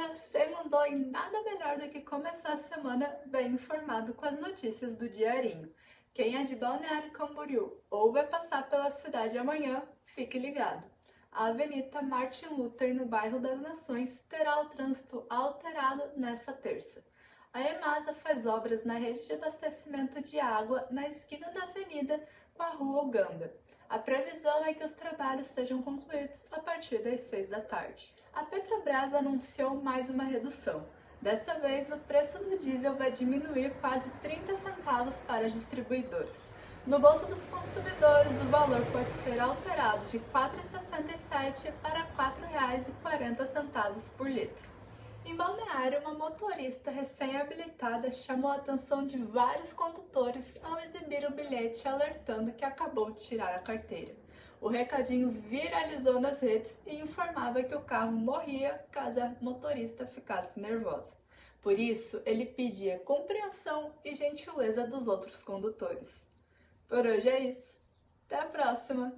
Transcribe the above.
dia! Segundou e nada melhor do que começar a semana bem informado com as notícias do diarinho. Quem é de Balneário Camboriú ou vai passar pela cidade amanhã, fique ligado. A Avenida Martin Luther, no bairro das Nações, terá o trânsito alterado nessa terça. A EMASA faz obras na rede de abastecimento de água na esquina da avenida com a rua Uganda. A previsão é que os trabalhos sejam concluídos a partir das 6 da tarde. A Petrobras anunciou mais uma redução. Desta vez, o preço do diesel vai diminuir quase 30 centavos para as distribuidoras. No bolso dos consumidores, o valor pode ser alterado de R$ 4,67 para R$ 4,40 por litro. Em Balneário, uma motorista recém-habilitada chamou a atenção de vários condutores ao exibir o bilhete alertando que acabou de tirar a carteira. O recadinho viralizou nas redes e informava que o carro morria caso a motorista ficasse nervosa. Por isso, ele pedia compreensão e gentileza dos outros condutores. Por hoje é isso. Até a próxima!